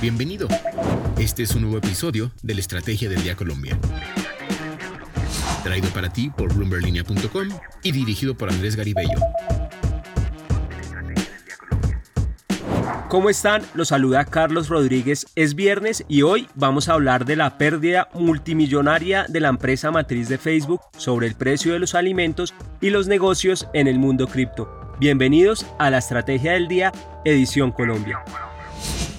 Bienvenido. Este es un nuevo episodio de la Estrategia del Día Colombia. Traído para ti por bloomberlinia.com y dirigido por Andrés Garibello. ¿Cómo están? Los saluda Carlos Rodríguez. Es viernes y hoy vamos a hablar de la pérdida multimillonaria de la empresa matriz de Facebook sobre el precio de los alimentos y los negocios en el mundo cripto. Bienvenidos a la Estrategia del Día, edición Colombia.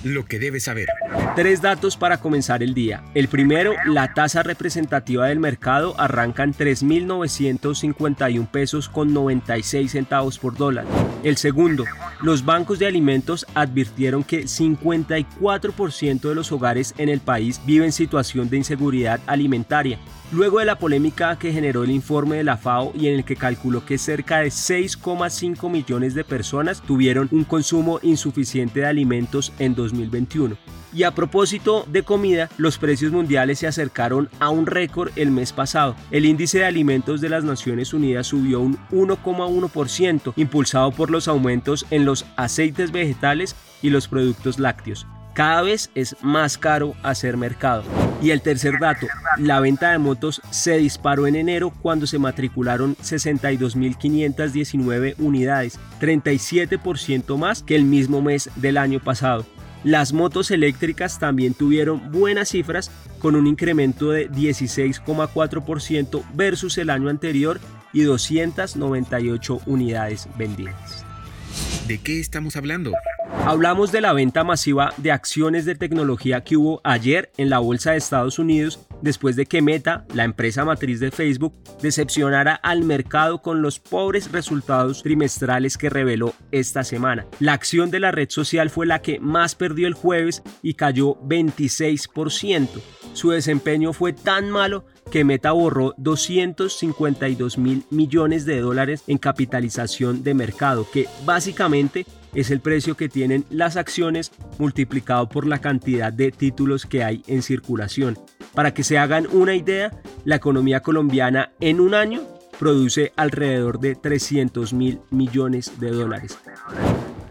Lo que debes saber. Tres datos para comenzar el día. El primero, la tasa representativa del mercado arranca en 3.951 pesos con 96 centavos por dólar. El segundo, los bancos de alimentos advirtieron que 54% de los hogares en el país viven situación de inseguridad alimentaria luego de la polémica que generó el informe de la FAO y en el que calculó que cerca de 6,5 millones de personas tuvieron un consumo insuficiente de alimentos en 2021. Y a propósito de comida, los precios mundiales se acercaron a un récord el mes pasado. El índice de alimentos de las Naciones Unidas subió un 1,1%, impulsado por los aumentos en los aceites vegetales y los productos lácteos. Cada vez es más caro hacer mercado. Y el tercer dato, la venta de motos se disparó en enero cuando se matricularon 62.519 unidades, 37% más que el mismo mes del año pasado. Las motos eléctricas también tuvieron buenas cifras con un incremento de 16,4% versus el año anterior y 298 unidades vendidas. ¿De qué estamos hablando? Hablamos de la venta masiva de acciones de tecnología que hubo ayer en la Bolsa de Estados Unidos después de que Meta, la empresa matriz de Facebook, decepcionara al mercado con los pobres resultados trimestrales que reveló esta semana. La acción de la red social fue la que más perdió el jueves y cayó 26%. Su desempeño fue tan malo que Meta borró 252 mil millones de dólares en capitalización de mercado, que básicamente es el precio que tienen las acciones multiplicado por la cantidad de títulos que hay en circulación. Para que se hagan una idea, la economía colombiana en un año produce alrededor de 300 mil millones de dólares.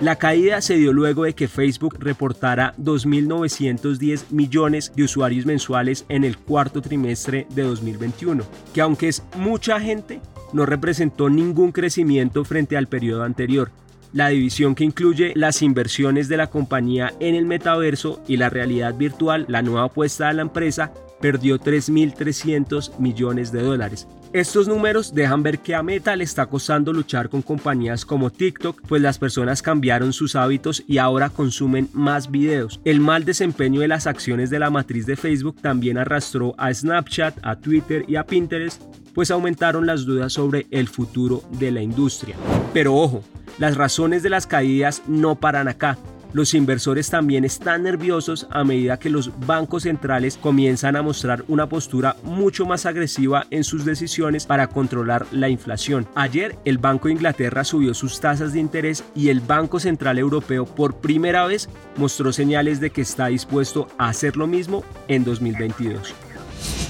La caída se dio luego de que Facebook reportara 2.910 millones de usuarios mensuales en el cuarto trimestre de 2021, que aunque es mucha gente, no representó ningún crecimiento frente al periodo anterior, la división que incluye las inversiones de la compañía en el metaverso y la realidad virtual, la nueva apuesta de la empresa, perdió 3.300 millones de dólares. Estos números dejan ver que a Meta le está costando luchar con compañías como TikTok, pues las personas cambiaron sus hábitos y ahora consumen más videos. El mal desempeño de las acciones de la matriz de Facebook también arrastró a Snapchat, a Twitter y a Pinterest, pues aumentaron las dudas sobre el futuro de la industria. Pero ojo, las razones de las caídas no paran acá. Los inversores también están nerviosos a medida que los bancos centrales comienzan a mostrar una postura mucho más agresiva en sus decisiones para controlar la inflación. Ayer el Banco de Inglaterra subió sus tasas de interés y el Banco Central Europeo por primera vez mostró señales de que está dispuesto a hacer lo mismo en 2022.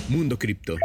Mundo Cripto.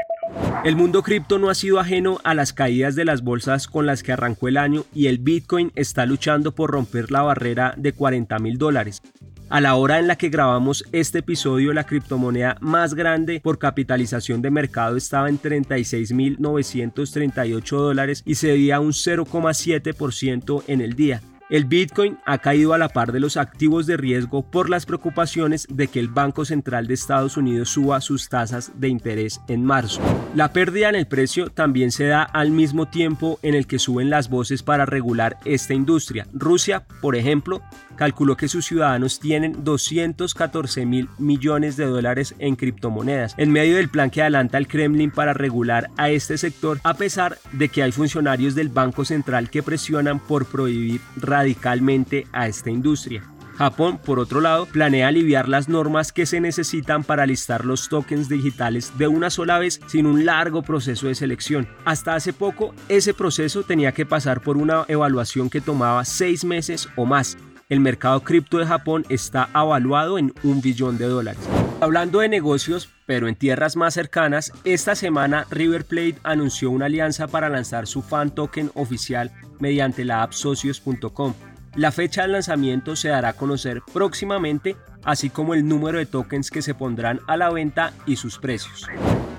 El mundo cripto no ha sido ajeno a las caídas de las bolsas con las que arrancó el año y el Bitcoin está luchando por romper la barrera de 40 mil dólares. A la hora en la que grabamos este episodio, la criptomoneda más grande por capitalización de mercado estaba en 36.938 dólares y cedía un 0,7% en el día. El Bitcoin ha caído a la par de los activos de riesgo por las preocupaciones de que el Banco Central de Estados Unidos suba sus tasas de interés en marzo. La pérdida en el precio también se da al mismo tiempo en el que suben las voces para regular esta industria. Rusia, por ejemplo, calculó que sus ciudadanos tienen 214 mil millones de dólares en criptomonedas, en medio del plan que adelanta el Kremlin para regular a este sector, a pesar de que hay funcionarios del Banco Central que presionan por prohibir radicalmente a esta industria. Japón, por otro lado, planea aliviar las normas que se necesitan para listar los tokens digitales de una sola vez sin un largo proceso de selección. Hasta hace poco, ese proceso tenía que pasar por una evaluación que tomaba seis meses o más el mercado cripto de Japón está avaluado en un billón de dólares. Hablando de negocios, pero en tierras más cercanas, esta semana River Plate anunció una alianza para lanzar su fan token oficial mediante la app socios.com. La fecha del lanzamiento se dará a conocer próximamente, así como el número de tokens que se pondrán a la venta y sus precios.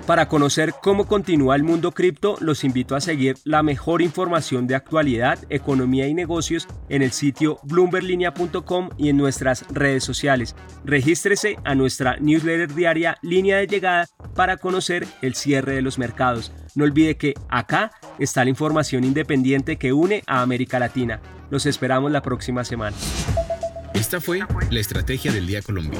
Para conocer cómo continúa el mundo cripto, los invito a seguir la mejor información de actualidad, economía y negocios en el sitio bloomberlinia.com y en nuestras redes sociales. Regístrese a nuestra newsletter diaria Línea de Llegada para conocer el cierre de los mercados. No olvide que acá está la información independiente que une a América Latina. Los esperamos la próxima semana. Esta fue la Estrategia del Día Colombia